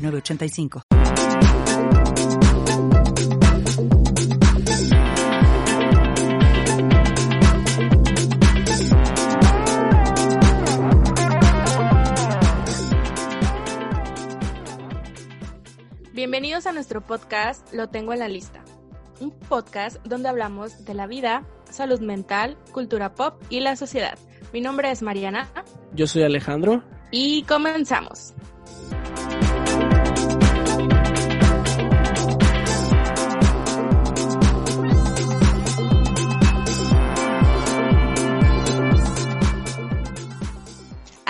906985. Bienvenidos a nuestro podcast Lo tengo en la lista, un podcast donde hablamos de la vida, salud mental, cultura pop y la sociedad. Mi nombre es Mariana. Yo soy Alejandro. Y comenzamos.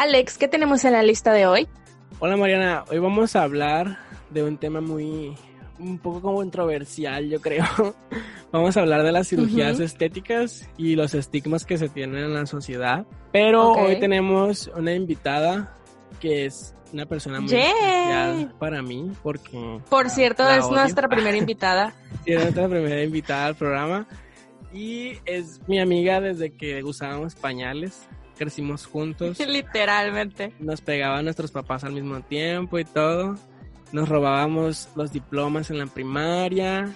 Alex, ¿qué tenemos en la lista de hoy? Hola Mariana, hoy vamos a hablar de un tema muy, un poco controversial, yo creo. vamos a hablar de las cirugías estéticas y los estigmas que se tienen en la sociedad. Pero hoy tenemos una invitada que es una persona muy especial para mí porque... Por cierto, es nuestra primera invitada. sí, es nuestra primera invitada al programa. Y es mi amiga desde que usábamos pañales crecimos juntos. Literalmente. Nos pegaban nuestros papás al mismo tiempo y todo. Nos robábamos los diplomas en la primaria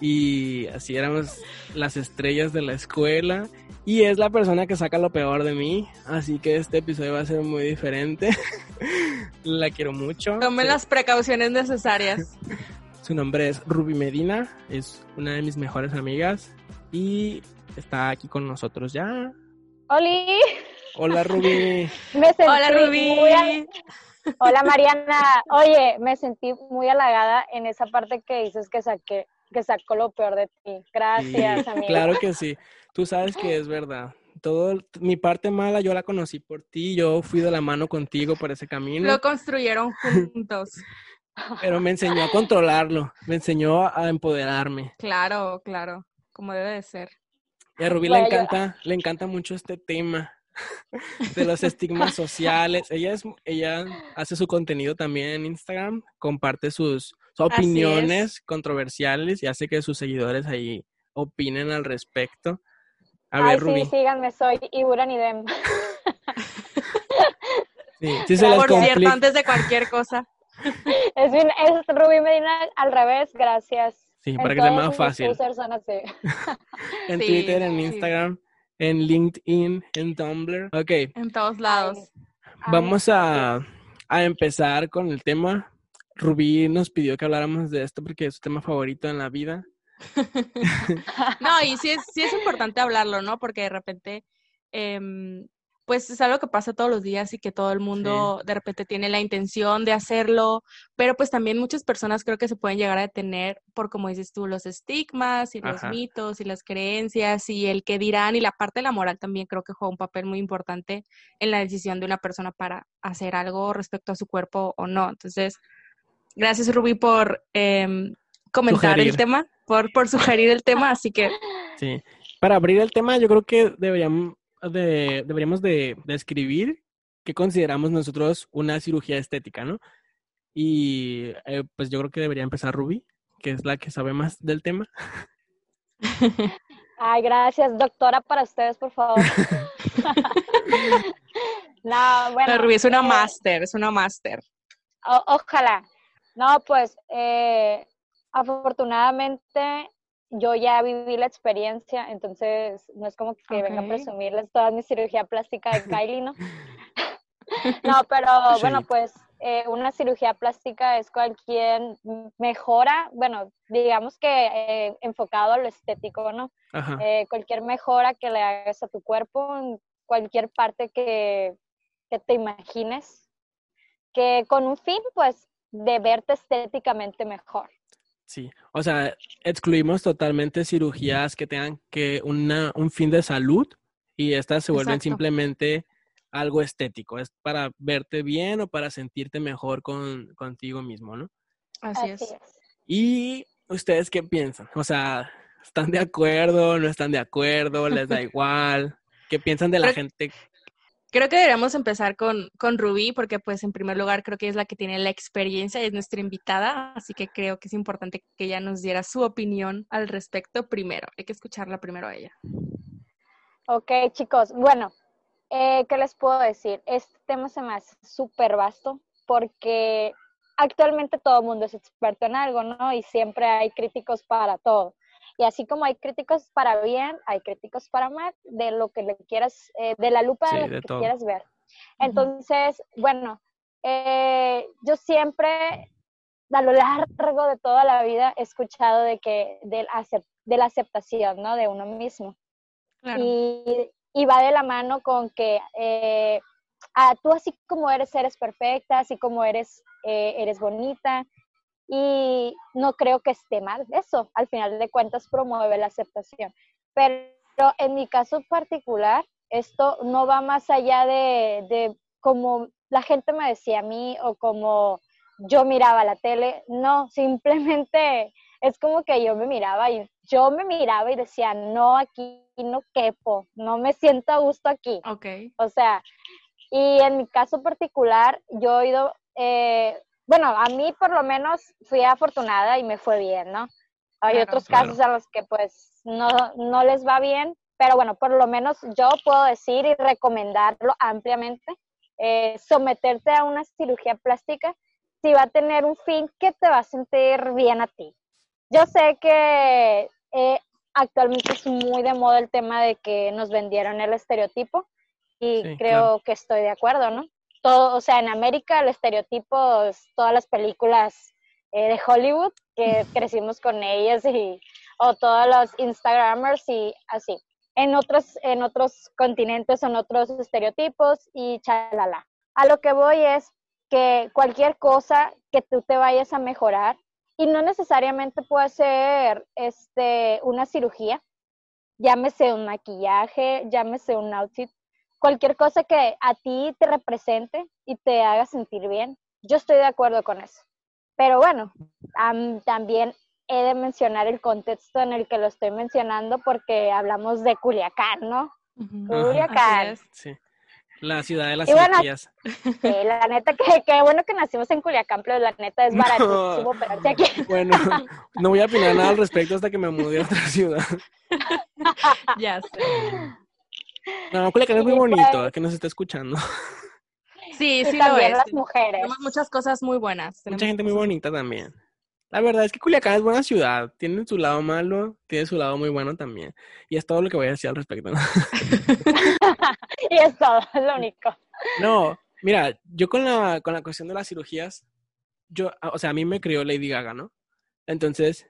y así éramos las estrellas de la escuela. Y es la persona que saca lo peor de mí, así que este episodio va a ser muy diferente. la quiero mucho. Tome las precauciones necesarias. Su nombre es Ruby Medina, es una de mis mejores amigas y está aquí con nosotros ya. ¡Holi! Hola Rubí. Hola Rubí. Hola Mariana. Oye, me sentí muy halagada en esa parte que dices que saqué, que sacó lo peor de ti. Gracias, amiga. Claro que sí. Tú sabes que es verdad. Todo mi parte mala yo la conocí por ti, yo fui de la mano contigo por ese camino. Lo construyeron juntos. Pero me enseñó a controlarlo, me enseñó a empoderarme. Claro, claro, como debe de ser. Y a Rubí le encanta, le encanta mucho este tema de los estigmas sociales. Ella es, ella hace su contenido también en Instagram, comparte sus, opiniones controversiales y hace que sus seguidores ahí opinen al respecto. A ver, Rubí. Sí, síganme, soy Iburan Idem. Sí, sí se Por cierto, antes de cualquier cosa. Es, es Rubí Medina al revés, gracias. Sí, para que sea más fácil. en Twitter, en Instagram en LinkedIn, en Tumblr. Ok. En todos lados. Vamos a, empezar con el tema. Rubí nos pidió que habláramos de esto porque es su tema favorito en la vida. no, y sí es, sí es importante hablarlo, ¿no? Porque de repente em, pues es algo que pasa todos los días y que todo el mundo de repente tiene la intención de hacerlo, pero pues también muchas personas creo que se pueden llegar a detener por, como dices tú, los estigmas y los mitos y las creencias y el que dirán y la parte de la moral también creo que juega un papel muy importante en la decisión de una persona para hacer algo respecto a su cuerpo o no. Entonces, gracias Rubí por em, comentar el tema, por, por sugerir el tema, así que... Sí, para abrir el tema yo creo que deberíamos de, deberíamos de describir qué consideramos nosotros una cirugía estética, ¿no? Y eh, pues yo creo que debería empezar Ruby, que es la que sabe más del tema. Ay, gracias, doctora, para ustedes, por favor. no, bueno. Ruby es una eh, máster, es una máster. ojalá. No, pues, eh, afortunadamente yo ya viví la experiencia, entonces no es como que venga a presumirles toda mi cirugía plástica de Kylie, ¿no? no, pero bueno, pues eh, una cirugía plástica es cualquier mejora, bueno, digamos que eh, enfocado a lo estético, ¿no? Eh, cualquier mejora que le hagas a tu cuerpo, en cualquier parte que, que te imagines, que con un fin, pues, de verte estéticamente mejor. Sí, o sea, excluimos totalmente cirugías que tengan que una, un fin de salud y estas se vuelven simplemente algo estético, es para verte bien o para sentirte mejor con, contigo mismo, ¿no? Así, es. ¿Y ustedes qué piensan? O sea, ¿están de acuerdo? ¿No están de acuerdo? ¿Les da igual? ¿Qué piensan de la gente Creo que deberíamos empezar con, con Rubí, porque pues en primer lugar creo que es la que tiene la experiencia, es nuestra invitada, así que creo que es importante que ella nos diera su opinión al respecto primero. Hay que escucharla primero a ella. Ok, chicos, bueno, eh, ¿qué les puedo decir? Este tema se me hace súper vasto porque actualmente todo el mundo es experto en algo, ¿no? Y siempre hay críticos para todo. Y así como hay críticos para bien, hay críticos para mal, de lo que le quieras, eh, de la lupa de lo que quieras ver. Entonces, bueno, eh, yo siempre, a lo largo de toda la vida, he escuchado de que, de, de la aceptación, ¿no? De uno mismo. Y, y, va de la mano con que eh, ah, tú así como eres, eres perfecta, así como eres, eres bonita, y no creo que esté mal eso. Al final de cuentas promueve la aceptación. Pero en mi caso particular, esto no va más allá de, de como la gente me decía a mí o como yo miraba la tele. No, simplemente es como que yo me miraba y yo me miraba y decía, no, aquí no quepo, no me siento a gusto aquí. Ok. O sea, y en mi caso particular, yo he ido eh, bueno, a mí por lo menos fui afortunada y me fue bien, ¿no? Hay otros casos a los que pues no, no les va bien, pero bueno, por lo menos yo puedo decir y recomendarlo ampliamente, eh, someterte a una cirugía plástica si va a tener un fin que te va a sentir bien a ti. Yo sé que eh, actualmente es muy de moda el tema de que nos vendieron el estereotipo y creo que estoy de acuerdo, ¿no? Todo, o sea, en América el estereotipo es todas las películas eh, de Hollywood que crecimos con ellas y o todos los Instagramers y así. En otros, en otros continentes son otros estereotipos y chalala. A lo que voy es que cualquier cosa que tú te vayas a mejorar, y no necesariamente puede ser este, una cirugía, llámese un maquillaje, llámese un outfit, cualquier cosa que a ti te represente y te haga sentir bien, yo estoy de acuerdo con eso. Pero bueno, también he de mencionar el contexto en el que lo estoy mencionando porque hablamos de Culiacán, ¿no? Culiacán. Sí. La ciudad de las cirugías. Sí, la neta, que, que, bueno que nacimos en Culiacán, pero la neta es baratísimo no, aquí. Bueno, no voy a opinar nada al respecto hasta que me mude a otra ciudad. ya sé. No, Culiacán es muy bonito, que nos está escuchando. Sí, sí lo es. las mujeres. Tenemos muchas cosas muy buenas. Mucha gente muy bonita también. La verdad es que Culiacán es buena ciudad. Tiene su lado malo, tiene su lado muy bueno también. Y es todo lo que voy a decir al respecto. y es todo, es lo único. No, mira, yo con la, con la cuestión de las cirugías, yo, o sea, a mí me crió Lady Gaga, ¿no? Entonces,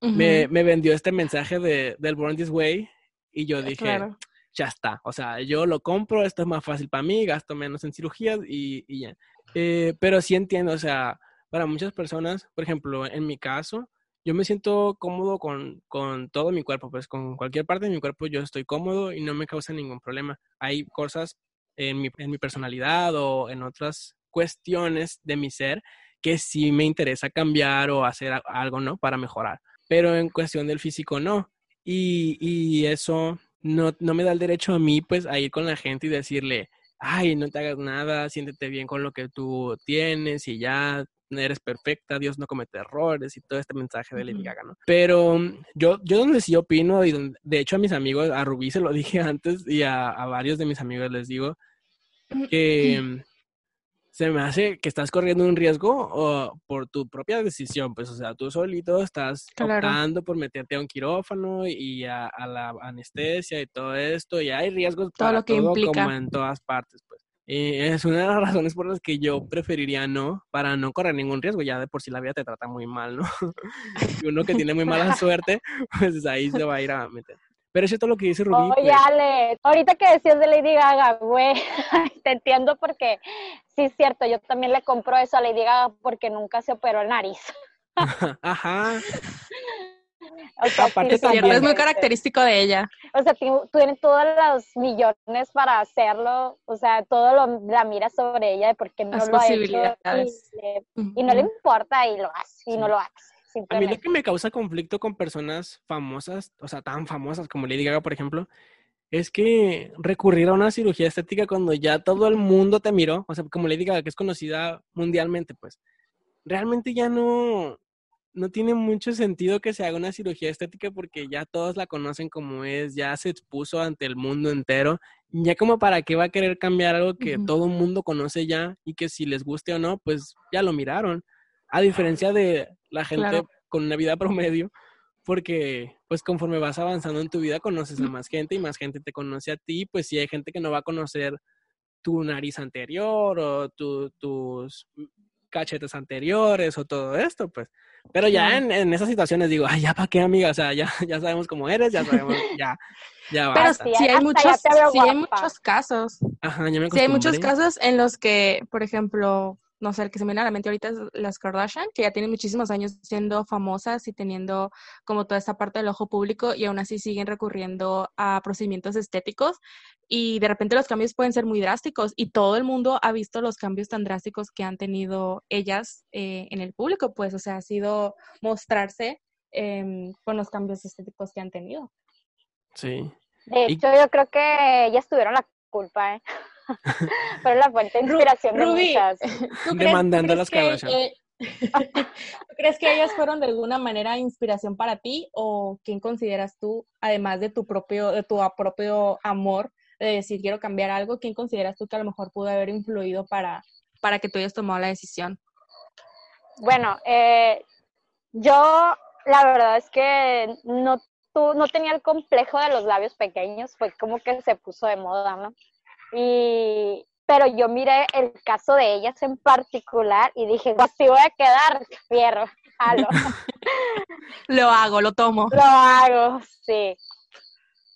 me, me, vendió este mensaje de, del Born This Way y yo dije, claro ya está. O sea, yo lo compro, esto es más fácil para mí, gasto menos en cirugías y, y ya. Eh, pero sí entiendo, o sea, para muchas personas, por ejemplo, en mi caso, yo me siento cómodo con, con, todo mi cuerpo, pues con cualquier parte de mi cuerpo yo estoy cómodo y no me causa ningún problema. Hay cosas en mi, en mi personalidad o en otras cuestiones de mi ser que sí me interesa cambiar o hacer algo, ¿no? Para mejorar. Pero en cuestión del físico, no. Y, y eso no, no me da el derecho a mí, pues, a ir con la gente y decirle, ay, no te hagas nada, siéntete bien con lo que tú tienes y ya eres perfecta, Dios no comete errores y todo este mensaje de Lady Gaga, ¿no? Pero mm, yo, yo donde sí opino, y donde, de hecho a mis amigos, a Rubí se lo dije antes y a, a varios de mis amigos les digo que mm, se me hace que estás corriendo un riesgo o por tu propia decisión, pues, o sea, tú solito estás optando por meterte a un quirófano y a, la anestesia y todo esto, y hay riesgos todo para lo que implica. como en todas partes, pues. Y es una de las razones por las que yo preferiría no, para no correr ningún riesgo, ya de por sí la vida te trata muy mal, ¿no? y uno que tiene muy mala suerte, pues ahí se va a ir a meter. Pero eso es todo lo que dice Rubí. Oye, pues. Ale, ahorita que decías de Lady Gaga, güey, te entiendo porque sí es cierto, yo también le compro eso a Lady Gaga porque nunca se operó el nariz. Ajá. es muy característico de ella. O sea, tiene todos los millones para hacerlo, o sea, todo lo la mira sobre ella de por qué no lo ha hecho y, no le importa y lo hace y no lo hace. A mí lo que me causa conflicto con personas famosas, o sea, tan famosas como Lady Gaga, por ejemplo, es que recurrir a una cirugía estética cuando ya todo el mundo te miró, o sea, como Lady Gaga, que es conocida mundialmente, pues, realmente ya no, no tiene mucho sentido que se haga una cirugía estética porque ya todos la conocen como es, ya se expuso ante el mundo entero, ya como para qué va a querer cambiar algo que todo el mundo conoce ya y que si les guste o no, pues ya lo miraron. A diferencia de la gente con una vida promedio, porque pues conforme vas avanzando en tu vida conoces a más gente y más gente te conoce a ti, pues si hay gente que no va a conocer tu nariz anterior o tus cachetes anteriores o todo esto, pues. Pero ya en, en, esas situaciones digo, ay, ya para qué, amiga, o sea, ya, ya sabemos cómo eres, ya sabemos, ya, ya va. Pero sí, hay muchos, sí hay muchos casos. Ajá, ya me Sí hay muchos casos en los que, por ejemplo, no sé, el que se me viene a la mente ahorita es las Kardashian, que ya tienen muchísimos años siendo famosas y teniendo como toda esta parte del ojo público y aún así siguen recurriendo a procedimientos estéticos y de repente los cambios pueden ser muy drásticos y todo el mundo ha visto los cambios tan drásticos que han tenido ellas eh, en el público, pues, o sea, ha sido mostrarse em, con los cambios estéticos que han tenido. Sí. De hecho, yo creo que ellas tuvieron la culpa, ¿eh? Pero la fuente de inspiración de muchas. Demandando las cabezas. ¿Tú crees que ellas fueron de alguna manera inspiración para ti o quién consideras tú, además de tu propio, de tu propio amor, de decir quiero cambiar algo, quién consideras tú que a lo mejor pudo haber influido para, para que tú hayas tomado la decisión? Bueno, eh, yo la verdad es que no, tú, no tenía el complejo de los labios pequeños, fue como que se puso de moda, ¿no? Y, pero yo miré el caso de ellas en particular y dije, si voy a quedar, fierro, halo. lo hago, lo tomo. Lo hago, sí.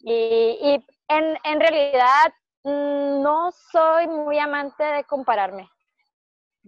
Y, y en, en realidad mm, no soy muy amante de compararme.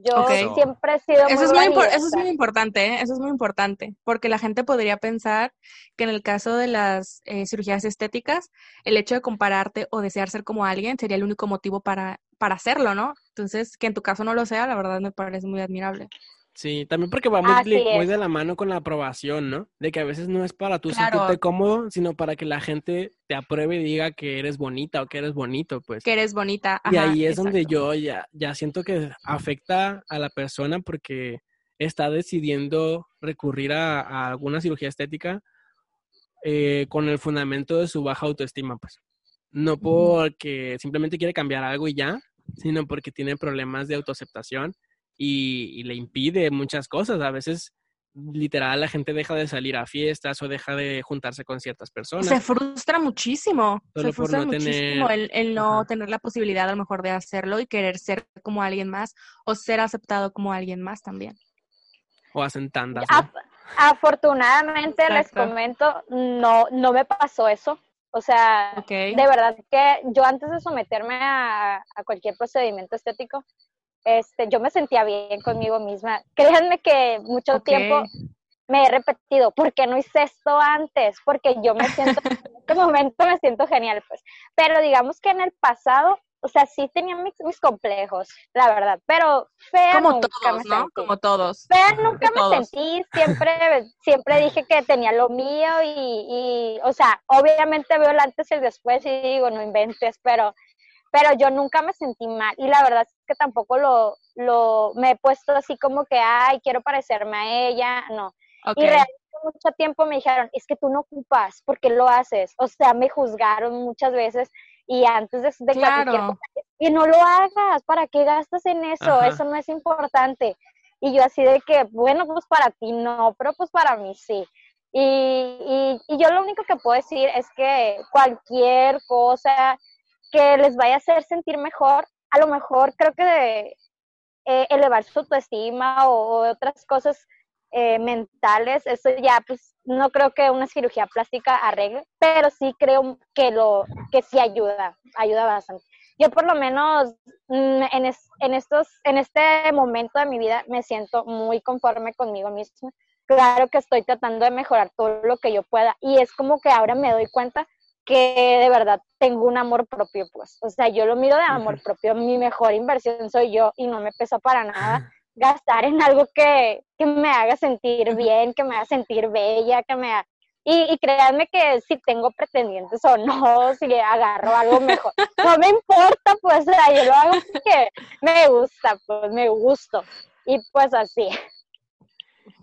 Yo siempre he sido eso es muy Eso es muy importante, ¿eh? eso es muy importante, porque la gente podría pensar que en el caso de las eh, cirugías estéticas, el hecho de compararte o desear ser como alguien sería el único motivo para, para hacerlo, ¿no? Entonces, que en tu caso no lo sea, la verdad me parece muy admirable. Sí, también porque va muy, de la mano con la aprobación, ¿no? De que a veces no es para tú sentirte cómodo, sino para que la gente te apruebe y diga que eres bonita o que eres bonito, pues. Que eres bonita. y ahí es donde yo ya, ya siento que afecta a la persona porque está decidiendo recurrir a, alguna cirugía estética eh, con el fundamento de su baja autoestima, pues. No porque simplemente quiere cambiar algo y ya, sino porque tiene problemas de autoaceptación y, le impide muchas cosas. A veces literal la gente deja de salir a fiestas o deja de juntarse con ciertas personas. Se frustra muchísimo. se frustra muchísimo el, no tener la posibilidad a lo mejor de hacerlo y querer ser como alguien más o ser aceptado como alguien más también. O hacen tandas. afortunadamente les comento, no, no me pasó eso. O sea, de verdad que yo antes de someterme a, a cualquier procedimiento estético, este, yo me sentía bien conmigo misma. Créanme que mucho tiempo me he repetido, ¿por qué no hice esto antes? Porque yo me siento, en este momento me siento genial, pues. Pero digamos que en el pasado, o sea, sí tenía mis, complejos, la verdad, pero fea Como nunca todos, ¿no? Como todos. Fea nunca me sentí, siempre, siempre dije que tenía lo mío y, y, o sea, obviamente veo el antes y el después y digo, no inventes, pero pero yo nunca me sentí mal y la verdad es que tampoco lo, lo me he puesto así como que, ay, quiero parecerme a ella, no. Y realmente mucho tiempo me dijeron, es que tú no ocupas, ¿por qué lo haces? O sea, me juzgaron muchas veces y antes de, de claro. y no lo hagas, ¿para qué gastas en eso? Eso no es importante. Y yo así de que, bueno, pues para ti no, pero pues para mí sí. Y, y, y yo lo único que puedo decir es que cualquier cosa que les vaya a hacer sentir mejor, a lo mejor creo que de, eh, elevar su autoestima o, otras cosas eh, mentales, eso ya pues no creo que una cirugía plástica arregle, pero sí creo que lo que sí ayuda, ayuda bastante. yo por lo menos mm, en, en, estos, en este momento de mi vida me siento muy conforme conmigo misma. Claro que estoy tratando de mejorar todo lo que yo pueda y es como que ahora me doy cuenta que de verdad tengo un amor propio, pues. O sea, yo lo miro de amor propio, mi mejor inversión soy yo y no me pesa para nada gastar en algo que, que me haga sentir bien, que me haga sentir bella, que me haga y, créanme que si tengo pretendientes o no, si agarro algo mejor, no me importa, pues yo lo hago porque me gusta, pues me gusto. Y pues así.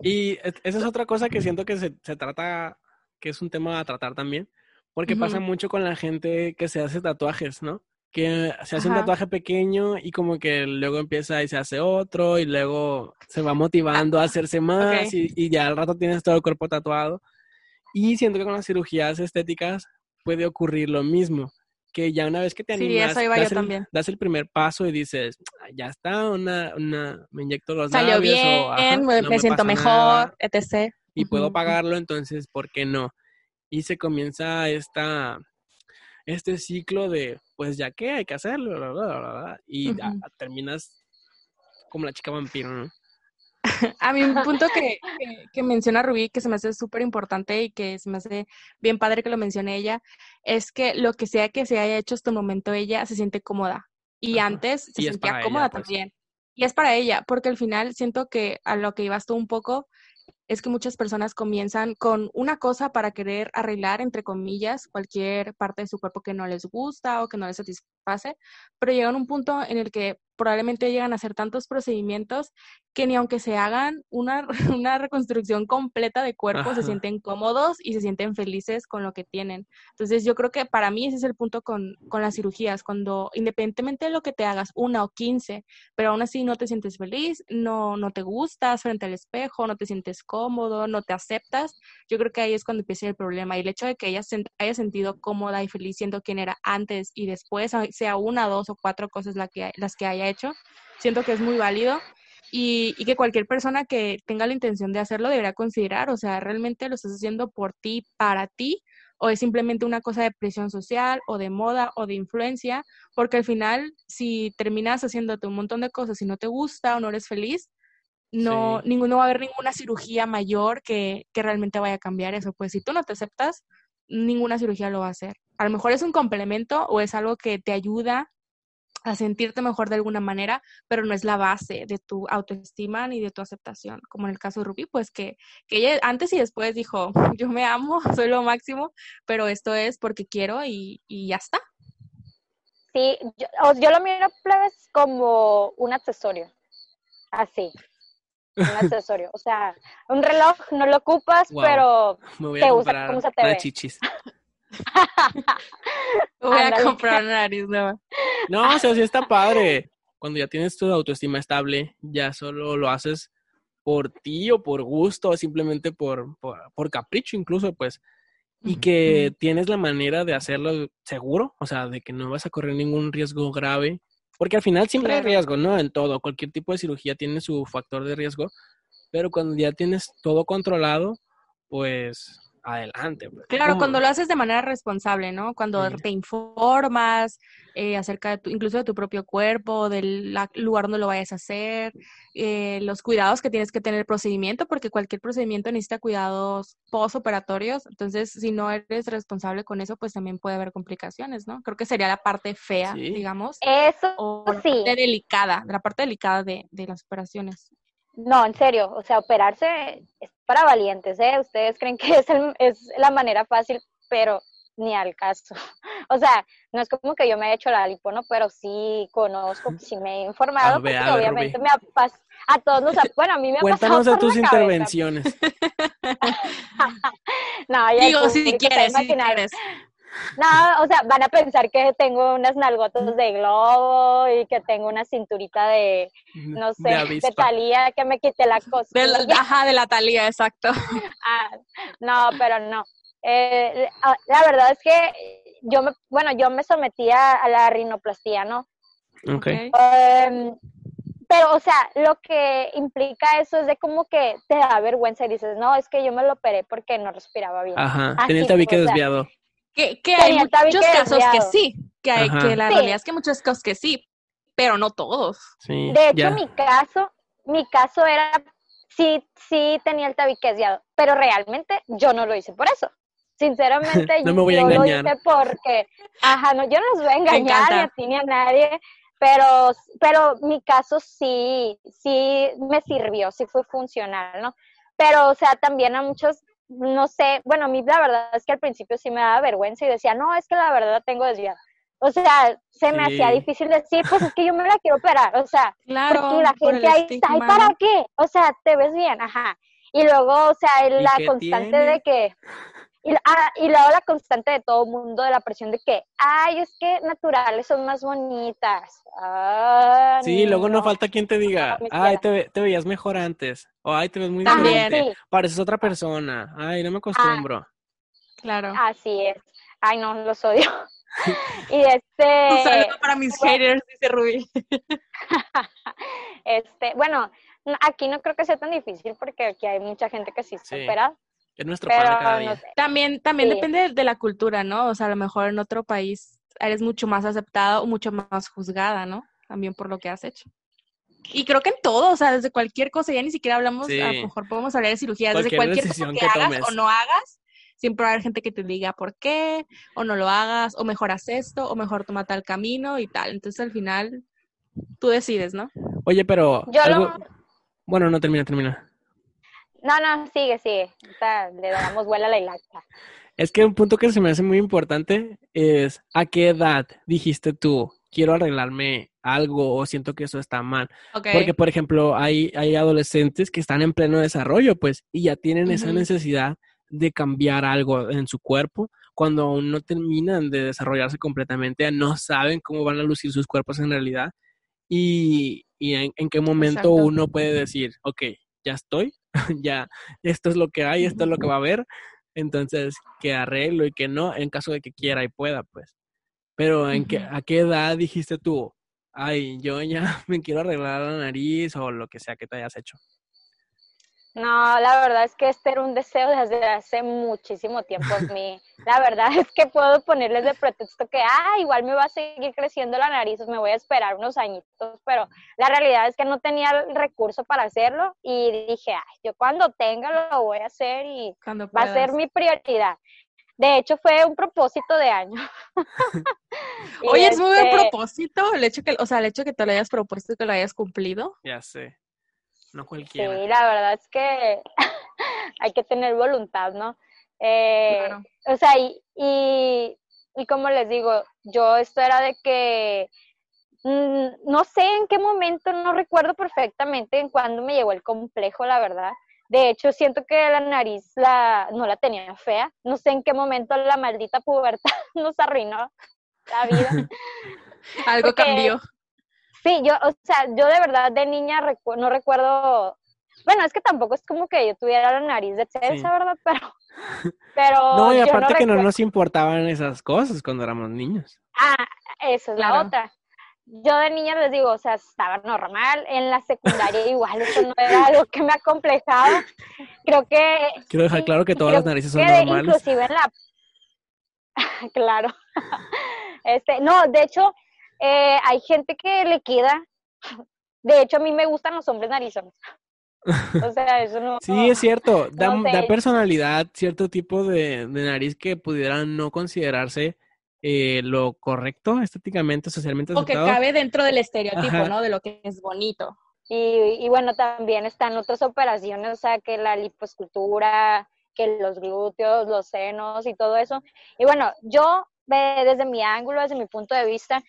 Y esa es otra cosa que siento que se, se trata, que es un tema a tratar también, porque pasa mucho con la gente que se hace tatuajes, ¿no? Que se hace un tatuaje pequeño y como que luego empieza y se hace otro y luego se va motivando a hacerse más y, y, ya al rato tienes todo el cuerpo tatuado. Y siento que con las cirugías estéticas puede ocurrir lo mismo, que ya una vez que te animas, sí, das, el, das, el, primer paso y dices, ya está, una, una, me inyecto los Salió labios bien, me, siento mejor, etc. Y puedo pagarlo, entonces, ¿por qué no? Y se comienza esta, este ciclo de, pues ya que hay que hacerlo, bla, bla, bla, y terminas como la chica vampiro, ¿no? a mí un punto que, que, menciona Rubí, que se me hace súper importante y que se me hace bien padre que lo mencione ella, es que lo que sea que se haya hecho hasta el momento ella se siente cómoda. Y antes se sentía cómoda pues. también. Y es para ella, porque al final siento que a lo que ibas tú un poco es que muchas personas comienzan con una cosa para querer arreglar, entre comillas, cualquier parte de su cuerpo que no les gusta o que no les satisface, pero llegan a un punto en el que probablemente llegan a hacer tantos procedimientos que ni aunque se hagan una, una reconstrucción completa de cuerpo, se sienten cómodos y se sienten felices con lo que tienen. Entonces yo creo que para mí ese es el punto con, con las cirugías, cuando independientemente de lo que te hagas, una o quince, pero aún así no te sientes feliz, no, no te gustas frente al espejo, no te sientes cómodo, no te aceptas, yo creo que ahí es cuando empieza el problema. Y el hecho de que ella se haya sentido cómoda y feliz siendo quien era antes y después, sea una, dos o cuatro cosas la que, las que haya hecho. Siento que es muy válido y, que cualquier persona que tenga la intención de hacerlo deberá considerar, o sea, ¿realmente lo estás haciendo por ti, para ti? ¿O es simplemente una cosa de presión social o de moda o de influencia? Porque al final, si terminas haciéndote un montón de cosas y no te gusta o no eres feliz, no, ninguno va a haber ninguna cirugía mayor que, que realmente vaya a cambiar eso. Pues si tú no te aceptas, ninguna cirugía lo va a hacer. A lo mejor es un complemento o es algo que te ayuda a sentirte mejor de alguna manera, pero no es la base de tu autoestima ni de tu aceptación, como en el caso de Ruby, pues que, que ella antes y después dijo, yo me amo, soy lo máximo, pero esto es porque quiero y, y ya está. Sí, yo, yo lo miro pues, como un accesorio, así, un accesorio, o sea, un reloj no lo ocupas, pero te gusta cómo se te ve. Chichis. Voy a comprar una nariz nueva. No, o sea, sí está padre. Cuando ya tienes tu autoestima estable, ya solo lo haces por ti o por gusto, o simplemente por, por, capricho incluso, pues. Y que tienes la manera de hacerlo seguro, o sea, de que no vas a correr ningún riesgo grave. Porque al final siempre hay riesgo, ¿no? En todo, cualquier tipo de cirugía tiene su factor de riesgo. Pero cuando ya tienes todo controlado, pues adelante. Pues. Claro, cuando lo haces de manera responsable, ¿no? Cuando te informas eh, acerca de tu, incluso de tu propio cuerpo, del lugar donde lo vayas a hacer, eh, los cuidados que tienes que tener el procedimiento, porque cualquier procedimiento necesita cuidados postoperatorios. Entonces, si no eres responsable con eso, pues también puede haber complicaciones, ¿no? Creo que sería la parte fea, digamos. Eso o sí. La parte delicada, la parte delicada de, de las operaciones. No, en serio, o sea, operarse es para valientes, ¿eh? Ustedes creen que es, es la manera fácil, pero ni al caso. O sea, no es como que yo me haya hecho la lipo, ¿no? Pero sí conozco, sí me he informado, porque obviamente me ha pasado, a todos nos ha, bueno, a mí me ha pasado Cuéntanos de tus intervenciones. no, ya Digo, si quieres, si quieres. No, o sea, van a pensar que tengo unas nalgotas de globo y que tengo una cinturita de, no sé, de, talía, que me quite la cosa. ajá, de la talía, exacto. Ah, no, pero no. Eh, ah, la verdad es que yo me, bueno, yo me sometía a la rinoplastía, ¿no? Ok. Em, pero, o sea, lo que implica eso es de como que te da vergüenza y dices, no, es que yo me lo operé porque no respiraba bien. Ajá, tenía el tabique desviado. Que, que hay muchos casos que sí, que, hay, que la realidad es que muchos casos que sí, pero no todos. de hecho, mi caso, mi caso era, sí, sí tenía el tabique desviado, pero realmente yo no lo hice por eso. Sinceramente, no me voy a yo engañar. lo hice porque, ajá, no, yo no los voy a engañar ni a ti ni a nadie, pero, pero mi caso sí, sí me sirvió, sí fue funcional, ¿no? Pero, o sea, también a muchos, no sé, bueno, a mí la verdad es que al principio sí me daba vergüenza y decía, no, es que la verdad tengo desviada. O sea, se me hacía difícil decir, pues es que yo me la quiero operar, o sea, claro, porque la gente ahí está, ¿y para qué? O sea, te ves bien, ajá. Y luego, o sea, la constante de que, y, ah, y la constante de todo mundo de la presión de que, ay, es que naturales son más bonitas. Ah, sí, luego no falta quien te diga, ay, te, te, veías mejor antes. O ay, te ves muy bien. Pareces otra persona. Ay, no me acostumbro. claro. Así es. Ay, no, los odio. y este. Un saludo para mis haters, dice Ruby. este, bueno, aquí no creo que sea tan difícil porque aquí hay mucha gente que sí se opera. Es nuestro pan cada día. También, también depende de la cultura, ¿no? O sea, a lo mejor en otro país eres mucho más aceptada o mucho más juzgada, ¿no? También por lo que has hecho. Y creo que en todo, o sea, desde cualquier cosa, ya ni siquiera hablamos, a lo mejor podemos hablar de cirugía, desde cualquier cosa que, hagas o no hagas, siempre va a haber gente que te diga por qué, o no lo hagas, o mejoras esto, o mejor toma tal camino y tal. Entonces al final tú decides, ¿no? Oye, pero... Bueno, no termina, termina. No, no, sigue, sigue. le damos vuela a la hilacha. Es que un punto que se me hace muy importante es ¿a qué edad dijiste tú quiero arreglarme algo o siento que eso está mal? Porque, por ejemplo, hay, hay adolescentes que están en pleno desarrollo, pues, y ya tienen esa necesidad de cambiar algo en su cuerpo cuando aún no terminan de desarrollarse completamente, no saben cómo van a lucir sus cuerpos en realidad y, en, qué momento uno puede decir, ok, ya estoy, ya esto es lo que hay, esto es lo que va a haber, entonces que arreglo y que no, en caso de que quiera y pueda, pues. Pero en qué, ¿a qué edad dijiste tú, ay, yo ya me quiero arreglar la nariz o lo que sea que te hayas hecho? No, la verdad es que este era un deseo desde hace muchísimo tiempo en mí. La verdad es que puedo ponerles de pretexto que, ah, igual me va a seguir creciendo la nariz, me voy a esperar unos añitos, pero la realidad es que no tenía el recurso para hacerlo y dije, ay, yo cuando tenga lo voy a hacer y va a ser mi prioridad. De hecho, fue un propósito de año. Oye, es muy buen este propósito el hecho que, o sea, el hecho que te lo hayas propuesto y que lo hayas cumplido. Ya sé no cualquiera. Sí, la verdad es que hay que tener voluntad, ¿no? Eh, o sea, y, y, como les digo, yo esto era de que mm, no sé en qué momento, no recuerdo perfectamente en cuándo me llegó el complejo, la verdad. De hecho, siento que la nariz la, no la tenía fea. No sé en qué momento la maldita pubertad nos arruinó la vida. Algo cambió. Sí, yo, o sea, yo de verdad de niña no recuerdo, bueno, es que tampoco es como que yo tuviera la nariz de Chelsea, ¿verdad? Pero, pero No, y aparte que no nos importaban esas cosas cuando éramos niños. Ah, esa es la otra. Yo de niña les digo, o sea, estaba normal, en la secundaria igual, eso no era algo que me acomplejaba. Creo que... Quiero dejar claro que todas las narices son normales. Inclusive en la... claro. Este, no, de hecho, eh, hay gente que le queda. De hecho, a mí me gustan los hombres narizones. O sea, eso no. Sí, es cierto. Da, personalidad cierto tipo de, nariz que pudiera no considerarse eh, lo correcto estéticamente, socialmente O que cabe dentro del estereotipo, ¿no? De lo que es bonito. Y, y, bueno, también están otras operaciones, o sea, que la liposcultura, que los glúteos, los senos y todo eso. Y bueno, yo desde mi ángulo, desde mi punto de vista,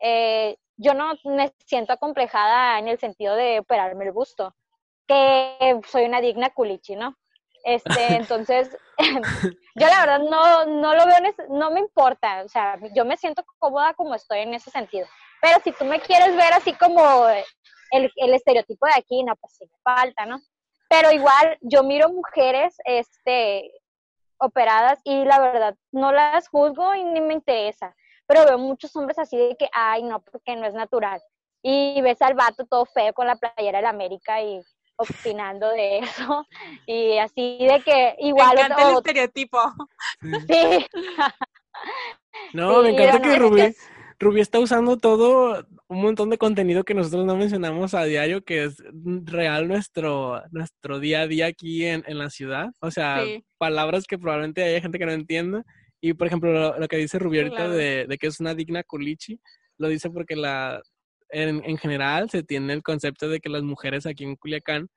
eh, yo no me siento acomplejada en el sentido de operarme el busto, que soy una digna culichi, ¿no? Este, entonces, yo la verdad no, no lo veo, no me importa, o sea, yo me siento cómoda como estoy en ese sentido. Pero si tú me quieres ver así como el, el estereotipo de aquí, no, pues sí me falta, ¿no? Pero igual yo miro mujeres, este, operadas y la verdad no las juzgo y ni me interesa pero veo muchos hombres así de que, ay, no, porque no es natural. Y ves al vato todo feo con la playera de la América y opinando de eso. Y así de que igual... Me encanta el estereotipo. Sí. No, me encanta que Rubí, Rubí está usando todo un montón de contenido que nosotros no mencionamos a diario, que es real nuestro, nuestro día a día aquí en, la ciudad. O sea, palabras que probablemente haya gente que no entienda. Y por ejemplo, lo, que dice Rubí ahorita de, de, que es una digna culichi, lo dice porque la, en, general se tiene el concepto de que las mujeres aquí en Culiacán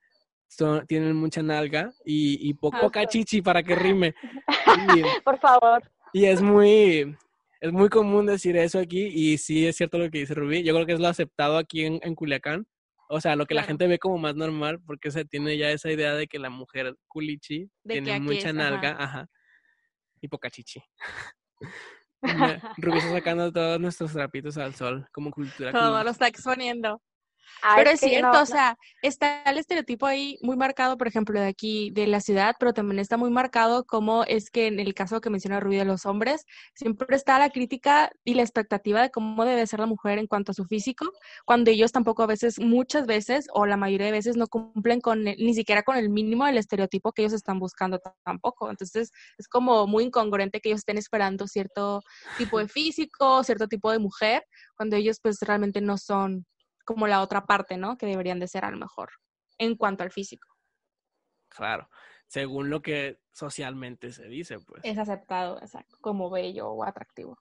son, tienen mucha nalga y, y poca chichi para que rime. Por favor. Y es muy, es muy común decir eso aquí y sí es cierto lo que dice Rubí. Yo creo que es lo aceptado aquí en, en Culiacán. O sea, lo que la gente ve como más normal porque se tiene ya esa idea de que la mujer culichi tiene mucha nalga, ajá. Y poca chichi. Rubí está sacando todos nuestros trapitos al sol como cultura. Todo lo está exponiendo. Pero es cierto, o sea, está el estereotipo ahí muy marcado, por ejemplo, de aquí, de la ciudad, pero también está muy marcado como es que en el caso que menciona Rubí de los hombres, siempre está la crítica y la expectativa de cómo debe ser la mujer en cuanto a su físico, cuando ellos tampoco a veces, muchas veces, o la mayoría de veces no cumplen con ni siquiera con el mínimo del estereotipo que ellos están buscando tampoco. Entonces, es como muy incongruente que ellos estén esperando cierto tipo de físico, cierto tipo de mujer, cuando ellos pues realmente no son como la otra parte, ¿no? Que deberían de ser a lo mejor en cuanto al físico. Claro, según lo que socialmente se dice, pues. Es aceptado, exacto, como bello o atractivo.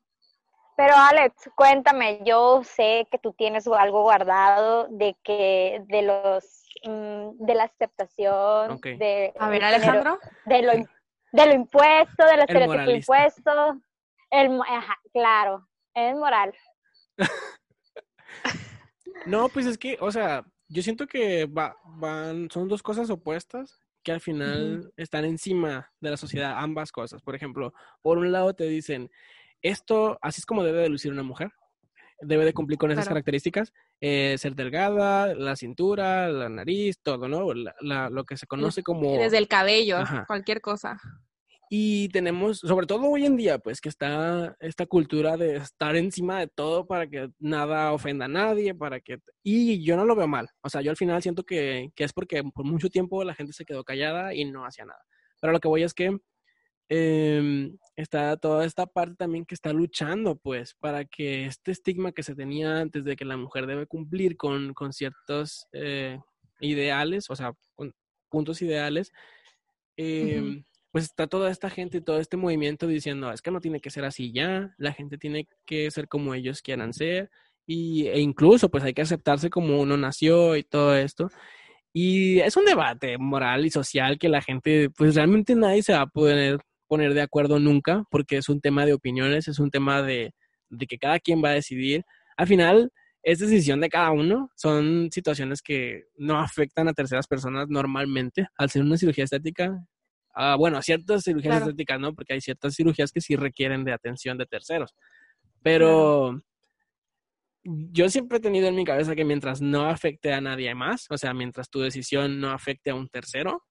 Pero Alex, cuéntame, yo sé que tú tienes algo guardado de que de los mm, de la aceptación de A ver, Alejandro, de lo de lo impuesto, del estereotipo impuesto. El ajá, claro, es moral. No, pues es que, o sea, yo siento que va, van, son dos cosas opuestas que al final están encima de la sociedad, ambas cosas. Por ejemplo, por un lado te dicen, esto, así es como debe de lucir una mujer, debe de cumplir con esas características, eh, ser delgada, la cintura, la nariz, todo, ¿no? lo que se conoce como... Desde el cabello, cualquier cosa. Y tenemos, sobre todo hoy en día, pues que está esta cultura de estar encima de todo para que nada ofenda a nadie, para que... Y yo no lo veo mal. O sea, yo al final siento que, que es porque por mucho tiempo la gente se quedó callada y no hacía nada. Pero lo que voy es que em, está toda esta parte también que está luchando, pues, para que este estigma que se tenía antes de que la mujer debe cumplir con, con ciertos eh, ideales, o sea, con puntos ideales, eh, pues está toda esta gente y todo este movimiento diciendo, es que no tiene que ser así ya, la gente tiene que ser como ellos quieran ser, y, e incluso pues hay que aceptarse como uno nació y todo esto. Y es un debate moral y social que la gente, pues realmente nadie se va a poder poner de acuerdo nunca, porque es un tema de opiniones, es un tema de, de que cada quien va a decidir. Al final, es decisión de cada uno. Son situaciones que no afectan a terceras personas normalmente. Al ser una cirugía estética, Ah, bueno, ciertas cirugías estéticas, ¿no? Porque hay ciertas cirugías que sí requieren de atención de terceros. Pero yo siempre he tenido en mi cabeza que mientras no afecte a nadie más, o sea, mientras tu decisión no afecte a un tercero,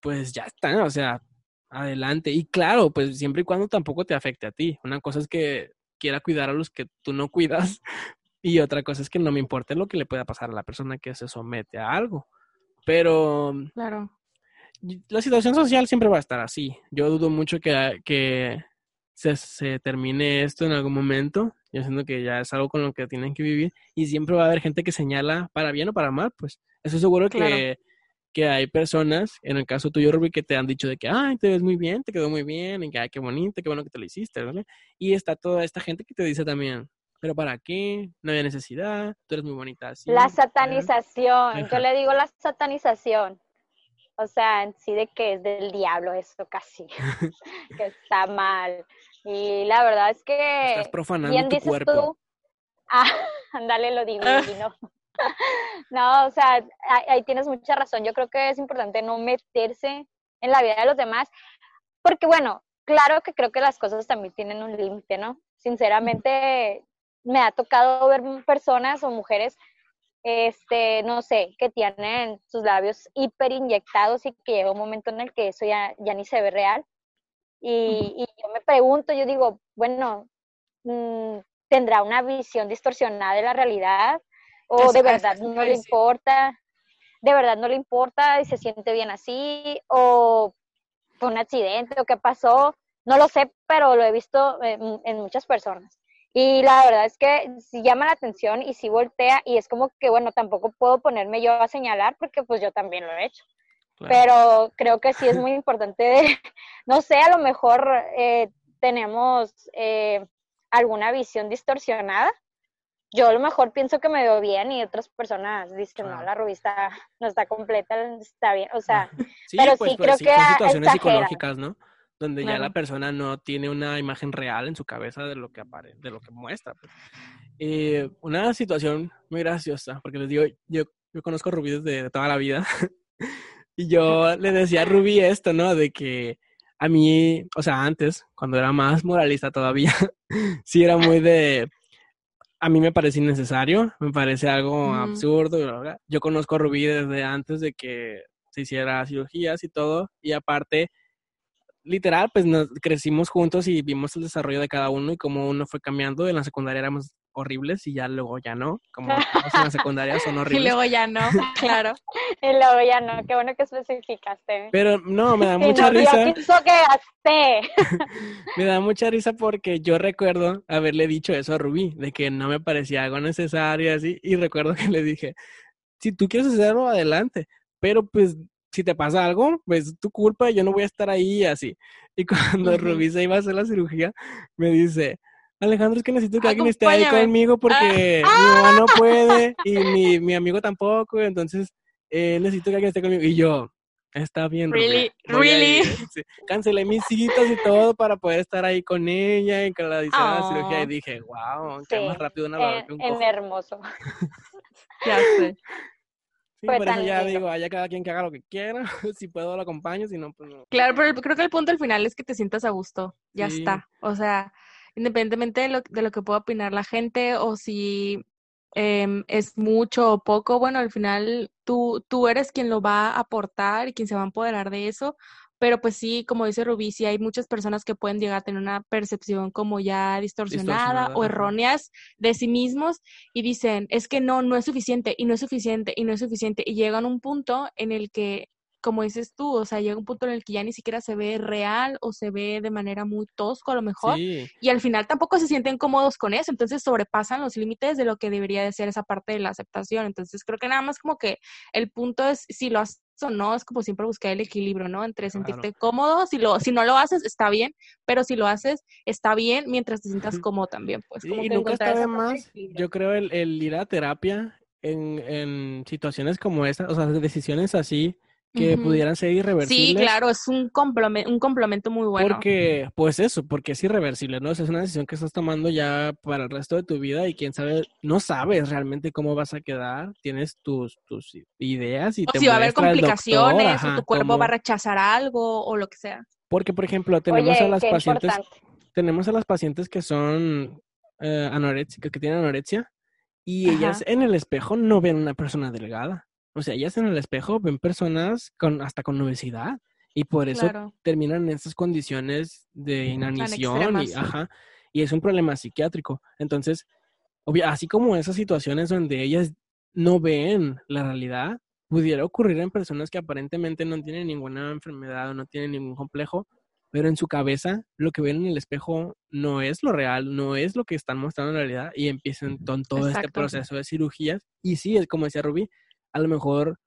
pues ya está, o sea, adelante. Y claro, pues siempre y cuando tampoco te afecte a ti. Una cosa es que quiera cuidar a los que tú no cuidas y otra cosa es que no me importe lo que le pueda pasar a la persona que se somete a algo. Pero claro la situación social siempre va a estar así. Yo dudo mucho que, que se, se, termine esto en algún momento. Yo siento que ya es algo con lo que tienen que vivir. Y siempre va a haber gente que señala para bien o para mal, pues. Eso seguro que, que hay personas, en el caso tuyo, Ruby, que te han dicho de que, ay, te ves muy bien, te quedó muy bien, y que, ay, qué bonito, qué bueno que te lo hiciste, ¿vale? Y está toda esta gente que te dice también, pero ¿para qué? No hay necesidad, tú eres muy bonita así. La satanización, yo le digo la satanización. O sea, en sí de que es del diablo eso casi, que está mal. Y la verdad es que... Estás profanando tu cuerpo. Tú, ah, ándale lo divino. no, o sea, ahí, tienes mucha razón. Yo creo que es importante no meterse en la vida de los demás, porque bueno, claro que creo que las cosas también tienen un límite, ¿no? Sinceramente, me ha tocado ver personas o mujeres este, no sé, que tienen sus labios hiper inyectados y que llega un momento en el que eso ya, ya ni se ve real. Y, yo me pregunto, yo digo, bueno, mm, ¿tendrá una visión distorsionada de la realidad? ¿O de verdad no le importa? ¿De verdad no le importa y se siente bien así? ¿O fue un accidente o qué pasó? no lo sé, pero lo he visto en, muchas personas. Y la verdad es que sí llama la atención y sí voltea y es como que, bueno, tampoco puedo ponerme yo a señalar porque pues yo también lo he hecho. Pero creo que sí es muy importante, no sé, a lo mejor eh, tenemos eh, alguna visión distorsionada. Yo a lo mejor pienso que me veo bien y otras personas dicen, no, la revista no está completa, está bien, o sea, pero pues, sí pues, creo sí, que... Son situaciones psicológicas, ¿no? Donde ya la persona no tiene una imagen real en su cabeza de lo que aparece, de lo que muestra. Pues. Eh, una situación muy graciosa, porque les digo, yo, yo conozco a Rubí desde toda la vida. y yo le decía a Rubí esto, ¿no? De que a mí, o sea, antes, cuando era más moralista todavía, sí era muy de, a mí me parece innecesario, me parece algo absurdo. Yo conozco a Rubí desde antes de que se hiciera cirugías y todo, y aparte literal, pues nos crecimos juntos y vimos el desarrollo de cada uno y cómo uno fue cambiando. En la secundaria éramos horribles y ya luego ya no. Como en la secundaria son horribles. Y luego ya no, claro. y luego ya no, qué bueno que especificaste. Pero no, me da mucha risa. que me da mucha risa porque yo recuerdo haberle dicho eso a Rubí, de que no me parecía algo necesario así, y recuerdo que le dije, si tú quieres hacerlo, adelante. Pero pues si te pasa algo, pues tu culpa, yo no voy a estar ahí así. Y cuando Rubí se iba a hacer la cirugía, me dice, Alejandro, es que necesito que alguien esté ahí conmigo porque ah. mi mamá no puede y mi, mi amigo tampoco, entonces eh, necesito que alguien esté conmigo. Y yo, está bien. Really, really. Cancelé mis citas y todo para poder estar ahí con ella y que la hiciera la cirugía y dije, wow, qué más rápido una barba que un cojo. hermoso. ya sé. Sí, por eso ya digo, haya cada quien que haga lo que quiera. si puedo lo acompaño, si no, pues no. Claro, pero creo que el punto al final es que te sientas a gusto. Ya está. O sea, independientemente de lo, de lo que pueda opinar la gente o si em, es mucho o poco, bueno, al final tú, tú eres quien lo va a aportar y quien se va a empoderar de eso. Pero pues sí, como dice Rubí, sí hay muchas personas que pueden llegar a tener una percepción como ya distorsionada, o erróneas de sí mismos y dicen, es que no, no es suficiente y no es suficiente y no es suficiente. Y llegan a un punto en el que, como dices tú, o sea, llega un punto en el que ya ni siquiera se ve real o se ve de manera muy tosco a lo mejor. Y al final tampoco se sienten cómodos con eso, entonces sobrepasan los límites de lo que debería de ser esa parte de la aceptación. Entonces creo que nada más como que el punto es si lo has no, es como siempre buscar el equilibrio, ¿no? Entre sentirte cómodo, si, lo, si no lo haces, está bien, pero si lo haces, está bien mientras te sientas cómodo también, pues. y nunca está más, yo creo, el, el, ir a terapia en, en situaciones como esta, o sea, decisiones así, que pudieran ser irreversibles. Sí, claro, es un complemento, un complemento muy bueno. Porque, pues eso, porque es irreversible, ¿no? es una decisión que estás tomando ya para el resto de tu vida y quién sabe, no sabes realmente cómo vas a quedar, tienes tus, tus ideas y o si va a haber complicaciones, o tu cuerpo va a rechazar algo o lo que sea. Porque, por ejemplo, tenemos a las pacientes, tenemos a las pacientes que son eh, anoréxicas, que tienen anorexia, y ellas en el espejo no ven una persona delgada o sea, ellas en el espejo ven personas con hasta con obesidad y por eso terminan en esas condiciones de inanición y, ajá, y es un problema psiquiátrico. Entonces, así como esas situaciones donde ellas no ven la realidad, pudiera ocurrir en personas que aparentemente no tienen ninguna enfermedad o no tienen ningún complejo, pero en su cabeza lo que ven en el espejo no es lo real, no es lo que están mostrando en realidad y empiezan con todo este proceso de cirugías. Y sí, es como decía Rubí, a lo mejor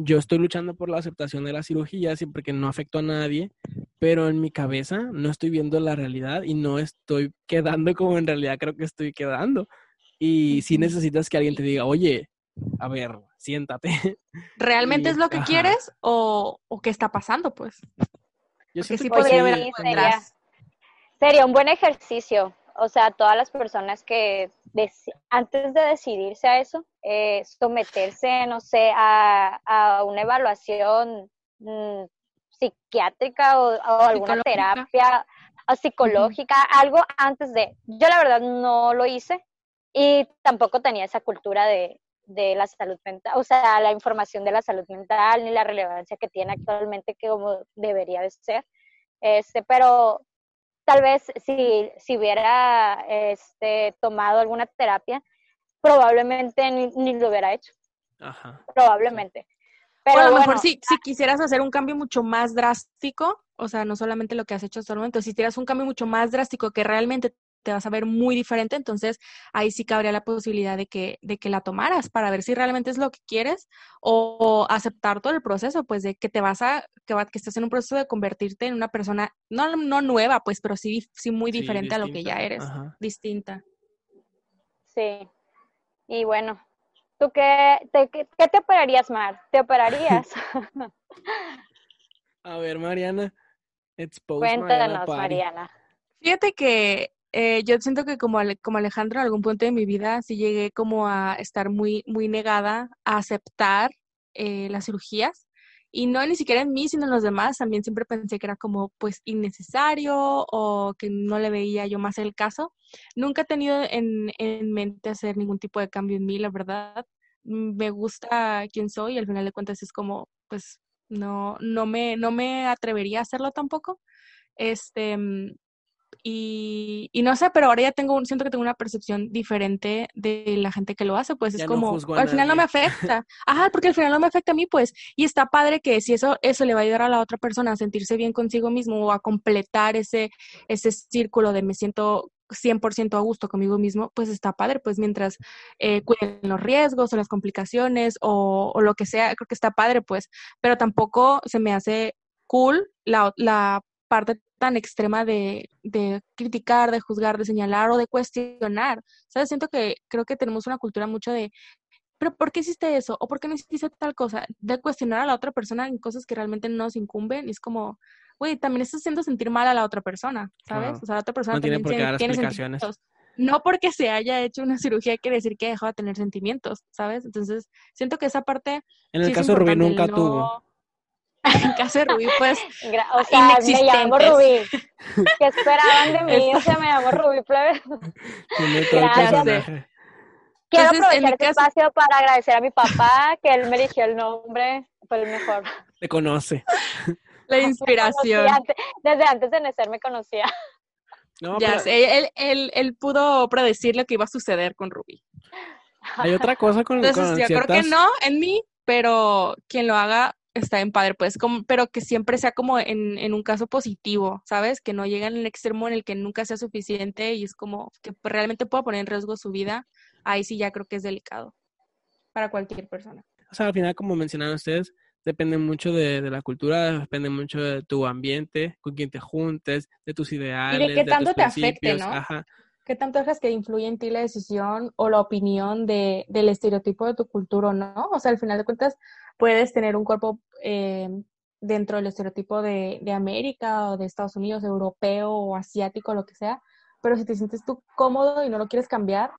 yo estoy luchando por la aceptación de la cirugía siempre que no afecto a nadie, pero en mi cabeza no estoy viendo la realidad y no estoy quedando como en realidad creo que estoy quedando. Y si necesitas que alguien te diga, oye, a ver, siéntate. ¿Realmente es lo que quieres o, qué está pasando, pues? Yo sí podría sería un buen ejercicio o sea, todas las personas que antes de decidirse a eso, eh, someterse, no sé, a, una evaluación mm, psiquiátrica o, alguna terapia o psicológica, algo antes de, yo la verdad no lo hice y tampoco tenía esa cultura de, de la salud mental, o sea, la información de la salud mental ni la relevancia que tiene actualmente que como debería de ser. Este, pero tal vez si, si hubiera este, tomado alguna terapia, probablemente ni, lo hubiera hecho. Probablemente. Pero a lo mejor si, si quisieras hacer un cambio mucho más drástico, o sea, no solamente lo que has hecho hasta el momento, si quisieras un cambio mucho más drástico que realmente te vas a ver muy diferente, entonces ahí sí cabría la posibilidad de que, de que la tomaras para ver si realmente es lo que quieres o aceptar todo el proceso, pues de que te vas a, que, que estás en un proceso de convertirte en una persona, no, no nueva, pues, pero sí, sí muy diferente a lo que ya eres, distinta. Sí, y bueno, ¿tú qué te, qué, te operarías, Mar? ¿Te operarías? a ver, Mariana. Cuéntanos, Mariana. Fíjate que eh, yo siento que como, como Alejandro en algún punto de mi vida sí llegué como a estar muy, muy negada a aceptar eh, las cirugías y no ni siquiera en mí, sino en los demás. También siempre pensé que era como pues innecesario o que no le veía yo más el caso. Nunca he tenido en, en mente hacer ningún tipo de cambio en mí, la verdad. Me gusta quién soy y al final de cuentas es como pues no, no me, no me atrevería a hacerlo tampoco. Este, y, y, no sé, pero ahora ya tengo, siento que tengo una percepción diferente de la gente que lo hace, pues es como, al final no me afecta. Ajá, porque al final no me afecta a mí, pues, y está padre que si eso, eso le va a ayudar a la otra persona a sentirse bien consigo mismo o a completar ese, ese círculo de me siento 100% a gusto conmigo mismo, pues está padre, pues mientras eh, cuiden los riesgos o las complicaciones o, o, lo que sea, creo que está padre, pues, pero tampoco se me hace cool la, la parte tan extrema de, de, criticar, de juzgar, de señalar o de cuestionar. ¿Sabes? Siento que creo que tenemos una cultura mucho de, pero ¿por qué hiciste eso? ¿O por qué no hiciste tal cosa? De cuestionar a la otra persona en cosas que realmente no nos incumben. Y es como, güey, también estás haciendo sentir mal a la otra persona, ¿sabes? O sea, la otra persona también tiene, tiene sentimientos. No porque se haya hecho una cirugía quiere decir que dejó de tener sentimientos, ¿sabes? Entonces, siento que esa parte... En el caso de Rubí nunca tuvo. en casa de Rubí, pues. o sea, me llamo Rubí. ¿Qué esperaban de mí? O sea, me llamo Rubí, plebe. Gracias. Quiero aprovechar este espacio para agradecer a mi papá, que él me eligió el nombre, fue el mejor. Te conoce. La inspiración. desde antes de nacer me conocía. No, ya sé, él, él, él, pudo predecir lo que iba a suceder con Rubí. Hay otra cosa con, Entonces, yo creo que no en mí, pero quien lo haga está en padre, pues, como, pero que siempre sea como en, en, un caso positivo, ¿sabes? Que no llegue al extremo en el que nunca sea suficiente y es como que realmente pueda poner en riesgo su vida, ahí sí ya creo que es delicado para cualquier persona. O sea, al final, como mencionaron ustedes, depende mucho de, de la cultura, depende mucho de tu ambiente, con quien te juntes, de tus ideales. Y de qué tanto te afecte, ¿no? Ajá. ¿Qué tanto dejas que influye en ti la decisión o la opinión de, del estereotipo de tu cultura o no? O sea, al final de cuentas, puedes tener un cuerpo eh, dentro del estereotipo de, de, América o de Estados Unidos, europeo o asiático, lo que sea, pero si te sientes tú cómodo y no lo quieres cambiar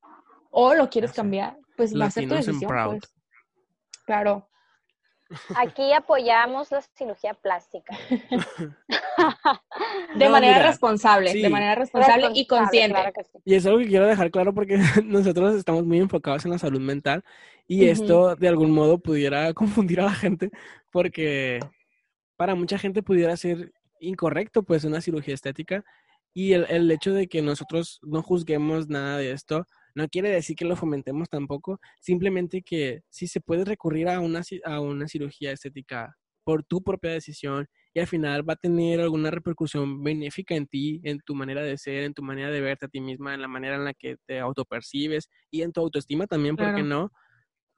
o lo quieres cambiar, pues va a ser tu decisión. Pues. Claro. Aquí apoyamos la cirugía plástica. de manera responsable, de manera responsable, y consciente. Y es algo que quiero dejar claro porque nosotros estamos muy enfocados en la salud mental y esto de algún modo pudiera confundir a la gente porque para mucha gente pudiera ser incorrecto pues una cirugía estética. Y el, el hecho de que nosotros no juzguemos nada de esto no quiere decir que lo fomentemos tampoco, simplemente que si se puede recurrir a una, a una cirugía estética por tu propia decisión y al final va a tener alguna repercusión benéfica en ti, en tu manera de ser, en tu manera de verte a ti misma, en la manera en la que te autopercibes y en tu autoestima también, ¿por qué no?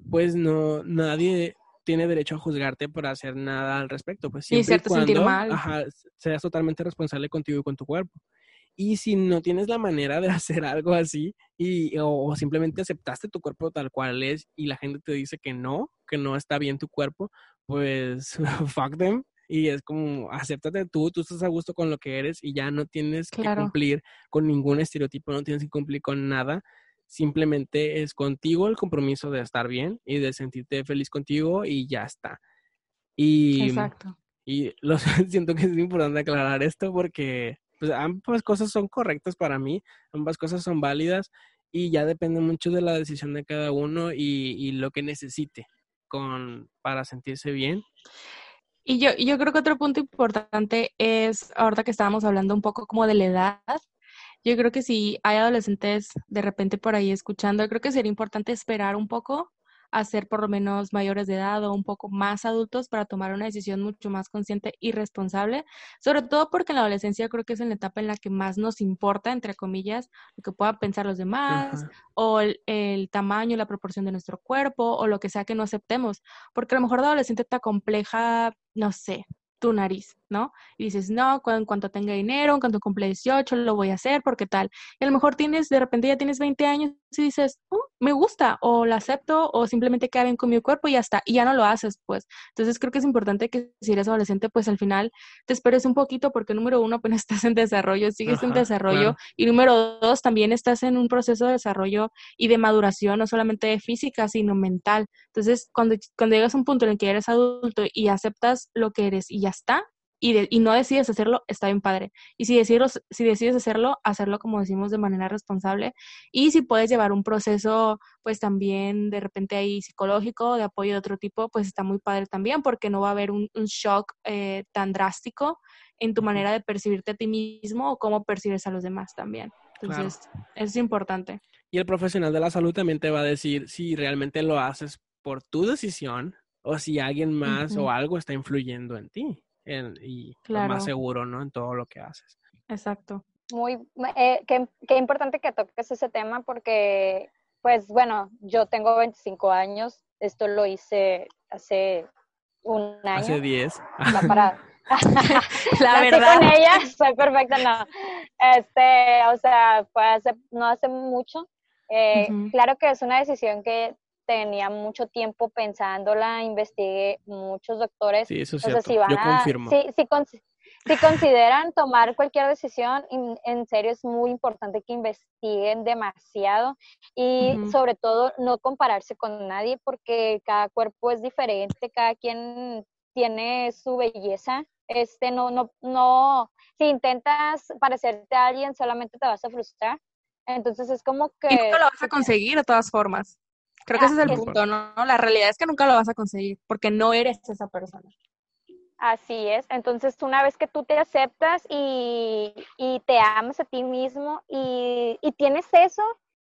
Pues no, nadie tiene derecho a juzgarte por hacer nada al respecto. Pues siempre y, cuando, sentir mal. seas totalmente responsable contigo y con tu cuerpo. Y si no tienes la manera de hacer algo así y, o, simplemente aceptaste tu cuerpo tal cual es y la gente te dice que no, que no está bien tu cuerpo, pues fuck them. Y es como, acéptate tú, tú estás a gusto con lo que eres y ya no tienes que cumplir con ningún estereotipo, no tienes que cumplir con nada. Simplemente es contigo el compromiso de estar bien y de sentirte feliz contigo y ya está. Y, Exacto. Y lo siento que es importante aclarar esto porque pues ambas cosas son correctas para mí, ambas cosas son válidas y ya depende mucho de la decisión de cada uno y, lo que necesite con, para sentirse bien. Y yo, yo creo que otro punto importante es, ahorita que estábamos hablando un poco como de la edad, yo creo que si hay adolescentes de repente por ahí escuchando, creo que sería importante esperar un poco a ser por lo menos mayores de edad o un poco más adultos para tomar una decisión mucho más consciente y responsable, sobre todo porque en la adolescencia creo que es en la etapa en la que más nos importa, entre comillas, lo que puedan pensar los demás o el, el, tamaño, la proporción de nuestro cuerpo o lo que sea que no aceptemos, porque a lo mejor de adolescente está compleja, no sé, tu nariz, ¿no? Y dices, no, en cuanto tenga dinero, en cuanto cumple 18, lo voy a hacer, porque tal. Y a lo mejor tienes, de repente ya tienes 20 años y dices, oh, me gusta, o la acepto, o simplemente queda bien con mi cuerpo y ya está, y ya no lo haces, pues. Entonces creo que es importante que si eres adolescente, pues al final te esperes un poquito, porque número uno, pues estás en desarrollo, sigues en desarrollo, y número dos, también estás en un proceso de desarrollo y de maduración, no solamente física, sino mental. Entonces, cuando, cuando llegas a un punto en el que eres adulto y aceptas lo que eres y ya está, y, y, no decides hacerlo, está bien padre. Y si decides, si decides hacerlo, hacerlo como decimos de manera responsable. Y si puedes llevar un proceso, pues también de repente ahí psicológico, de apoyo de otro tipo, pues está muy padre también, porque no va a haber un, shock eh, tan drástico en tu manera de percibirte a ti mismo o cómo percibes a los demás también. Entonces, es importante. Y el profesional de la salud también te va a decir si realmente lo haces por tu decisión o si alguien más o algo está influyendo en ti y más seguro, ¿no? En todo lo que haces. Exacto. Muy, eh, qué, qué, importante que toques ese tema porque, pues bueno, yo tengo 25 años, esto lo hice hace un año. Hace 10. Para, la verdad. con ella, soy perfecta, no. Este, o sea, fue hace, no hace mucho. Eh, claro que es una decisión que tenía mucho tiempo pensándola, investigué muchos doctores. Sí, eso es cierto. si Yo confirmo. Si, consideran tomar cualquier decisión, en serio es muy importante que investiguen demasiado y sobre todo no compararse con nadie porque cada cuerpo es diferente, cada quien tiene su belleza. Este, no, no, no, si intentas parecerte a alguien solamente te vas a frustrar. Entonces es como que... Y nunca lo vas a conseguir de todas formas. Creo que ese es el punto, ¿no? La realidad es que nunca lo vas a conseguir porque no eres esa persona. Así es. Entonces, una vez que tú te aceptas y, te amas a ti mismo y, tienes eso,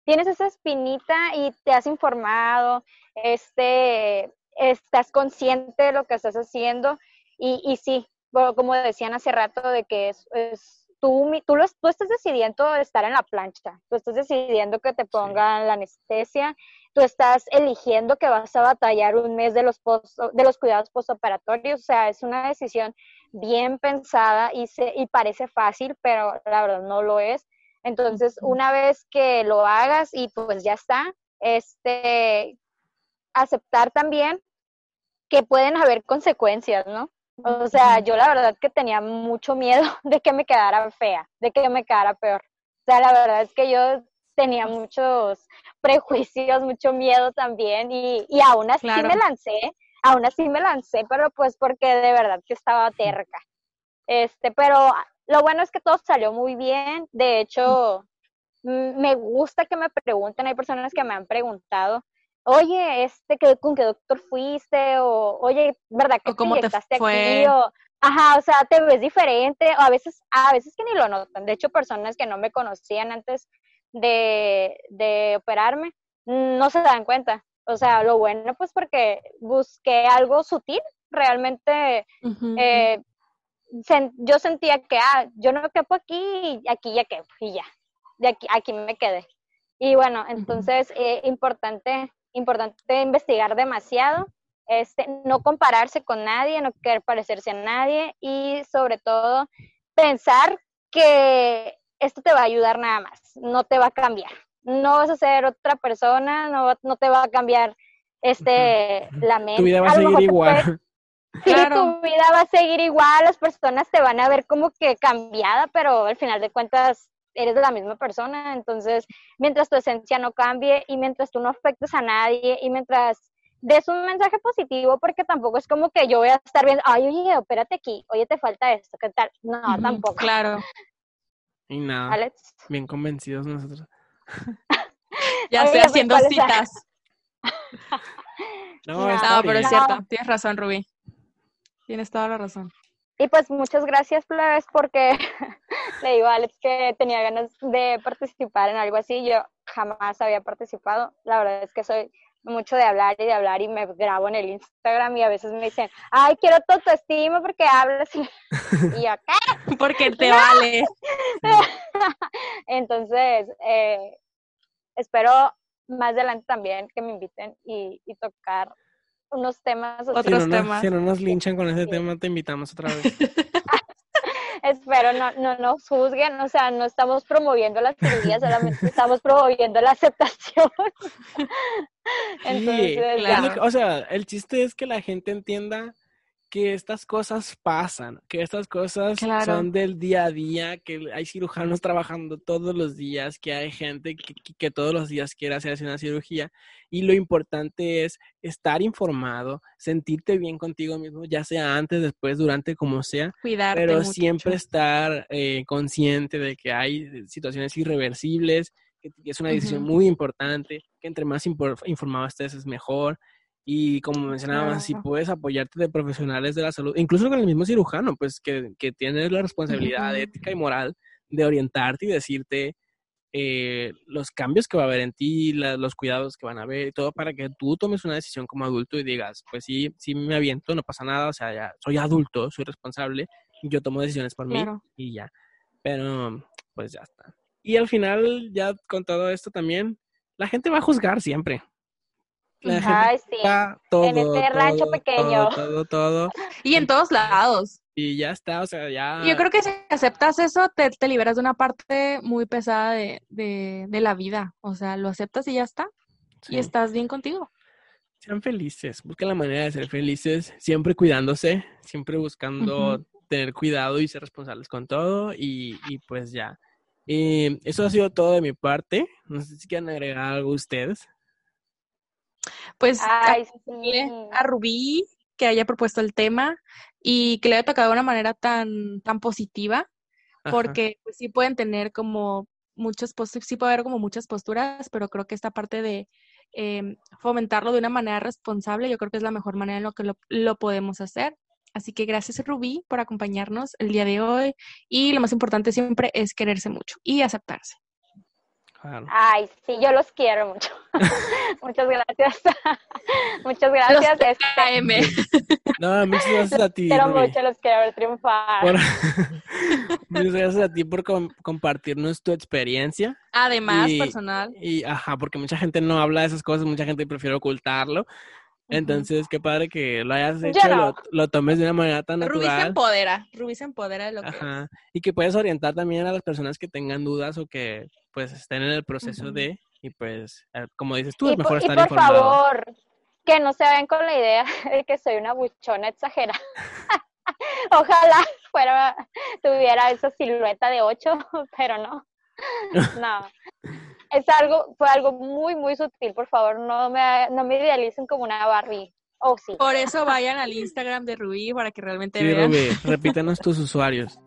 tienes esa espinita y te has informado, este, estás consciente de lo que estás haciendo y, y sí, como decían hace rato, de que es, tú, tú, tú estás decidiendo estar en la plancha, tú estás decidiendo que te pongan la anestesia tú estás eligiendo que vas a batallar un mes de los, de los cuidados postoperatorios, o sea, es una decisión bien pensada y, se, y parece fácil, pero la verdad no lo es. Entonces, una vez que lo hagas y pues ya está, este, aceptar también que pueden haber consecuencias, ¿no? O sea, yo la verdad que tenía mucho miedo de que me quedara fea, de que me quedara peor. O sea, la verdad es que yo tenía muchos prejuicios, mucho miedo también y, y aún así me lancé, aún así me lancé, pero pues porque de verdad que estaba terca. Este, pero lo bueno es que todo salió muy bien, de hecho, me gusta que me pregunten, hay personas que me han preguntado, oye, este, ¿con qué doctor fuiste? O, oye, ¿verdad que cómo te, aquí? O, ajá, o sea, te ves diferente, o a veces, a veces que ni lo notan. De hecho, personas que no me conocían antes de, de operarme, no se dan cuenta. O sea, lo bueno, pues porque busqué algo sutil, realmente eh, yo sentía que, ah, yo no quepo aquí, aquí ya quepo, y ya, de aquí, aquí me quedé. Y bueno, entonces, eh, importante, importante investigar demasiado, este, no compararse con nadie, no querer parecerse a nadie y sobre todo pensar que esto te va a ayudar nada más, no te va a cambiar. No vas a ser otra persona, no, no te va a cambiar este la mente. Tu vida va a, seguir igual. Sí, tu vida va a seguir igual, las personas te van a ver como que cambiada, pero al final de cuentas eres la misma persona, entonces mientras tu esencia no cambie y mientras tú no afectes a nadie y mientras des un mensaje positivo, porque tampoco es como que yo voy a estar viendo, ay, oye, espérate aquí, oye, te falta esto, ¿qué tal? No, tampoco. Claro. Y nada. Bien convencidos nosotros. ya estoy haciendo citas. no, pero es cierto. Tienes razón, Rubí. Tienes toda la razón. Y pues muchas gracias, Plebes, porque le digo a Alex que tenía ganas de participar en algo así. Yo jamás había participado. La verdad es que soy mucho de hablar y de hablar y me grabo en el Instagram y a veces me dicen, ay, quiero tu autoestima porque hablas y, y yo, ¿qué? Porque te vale. Entonces, eh, espero más adelante también que me inviten y, tocar unos temas. Otros si temas. si no nos linchan con ese tema, te invitamos otra vez. Espero no, no nos juzguen, o sea, no estamos promoviendo las cirugía, solamente estamos promoviendo la aceptación. Entonces, o sea, el chiste es que la gente entienda que estas cosas pasan, que estas cosas son del día a día, que hay cirujanos trabajando todos los días, que hay gente que, todos los días quiere hacerse una cirugía y lo importante es estar informado, sentirte bien contigo mismo, ya sea antes, después, durante, como sea, Cuidarte pero siempre estar eh, consciente de que hay situaciones irreversibles, que es una decisión muy importante, que entre más informado estés es mejor y como mencionaba, si puedes apoyarte de profesionales de la salud, incluso con el mismo cirujano, pues que, que tiene la responsabilidad ética y moral de orientarte y decirte eh, los cambios que va a haber en ti, los cuidados que van a haber y todo para que tú tomes una decisión como adulto y digas, pues sí, sí me aviento, no pasa nada, o sea, ya soy adulto, soy responsable, yo tomo decisiones por mí y ya. Pero pues ya está. Y al final, ya con todo esto también, la gente va a juzgar siempre. Ay, sí. en este rancho pequeño. Todo, todo, Y en todos lados. Y ya está, o sea, ya. Yo creo que si aceptas eso, te, te liberas de una parte muy pesada de, de, de, la vida. O sea, lo aceptas y ya está. Y estás bien contigo. Sean felices, busquen la manera de ser felices, siempre cuidándose, siempre buscando tener cuidado y ser responsables con todo. Y, y pues ya. Eh, eso ha sido todo de mi parte. No sé si quieren agregar algo ustedes. Pues a Rubí que haya propuesto el tema y que le haya tocado de una manera tan, tan positiva, porque pues, sí pueden tener como muchas sí puede haber como muchas posturas, pero creo que esta parte de em, fomentarlo de una manera responsable, yo creo que es la mejor manera en lo que lo, lo podemos hacer. Así que gracias Rubí por acompañarnos el día de hoy y lo más importante siempre es quererse mucho y aceptarse. Ay, sí, yo los quiero mucho. muchas gracias. muchas gracias. Este... No, muchas gracias a ti. Quiero mucho, los quiero ver triunfar. muchas gracias a ti por compartirnos tu experiencia. Además, personal. Y, ajá, porque mucha gente no habla de esas cosas, mucha gente prefiere ocultarlo. Entonces, qué padre que lo hayas hecho, lo, lo, tomes de una manera tan natural. Rubí se empodera, Rubí se empodera de lo que Ajá. Y que puedes orientar también a las personas que tengan dudas o que pues estén en el proceso de, y pues, eh, como dices tú, es mejor estar y por favor, que no se vayan con la idea de que soy una buchona exagerada. Ojalá fuera, tuviera esa silueta de ocho, pero no. No es algo, fue algo muy, muy sutil, por favor, no me, no me idealicen como una Barbie. Oh, sí. Por eso vayan al Instagram de Rubí para que realmente vean. Rubí, repítanos tus usuarios.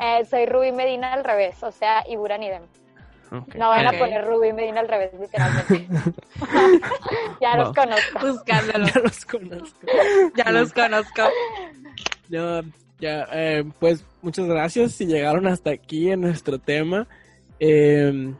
Eh, soy Rubí Medina al revés, o sea, Ibura Nidem. No van a poner Rubí Medina al revés, literalmente. ya los conozco. Buscándolo. Ya los conozco. ya los conozco. Ya, ya, eh, pues muchas gracias si llegaron hasta aquí en nuestro tema. Eh,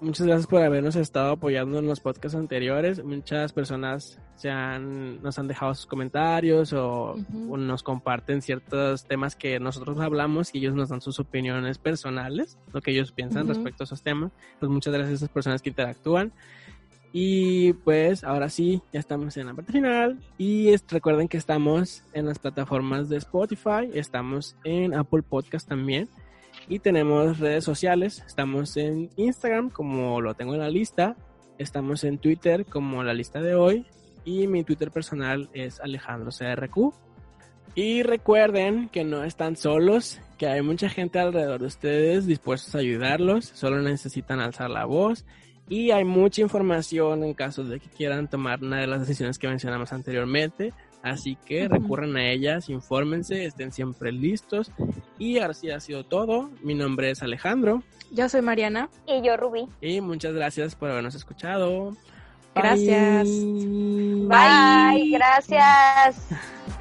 muchas gracias por habernos estado apoyando en los podcasts anteriores. Muchas personas se han, nos han dejado sus comentarios o, nos comparten ciertos temas que nosotros hablamos y ellos nos dan sus opiniones personales, lo que ellos piensan respecto a esos temas. Pues muchas gracias a esas personas que interactúan. Y pues ahora sí, ya estamos en la parte final. Y recuerden que estamos en las plataformas de Spotify, estamos en Apple Podcast también. Y tenemos redes sociales, estamos en Instagram como lo tengo en la lista, estamos en Twitter como la lista de hoy. Y mi Twitter personal es Alejandro CRQ. Y recuerden que no están solos, que hay mucha gente alrededor de ustedes dispuestos a ayudarlos, solo necesitan alzar la voz. Y hay mucha información en caso de que quieran tomar una de las decisiones que mencionamos anteriormente. Así que recurran a ellas, infórmense, estén siempre listos. Y así ha sido todo. Mi nombre es Alejandro. Yo soy Mariana. Y yo Rubí. Y muchas gracias por habernos escuchado. Gracias. Bye. Gracias.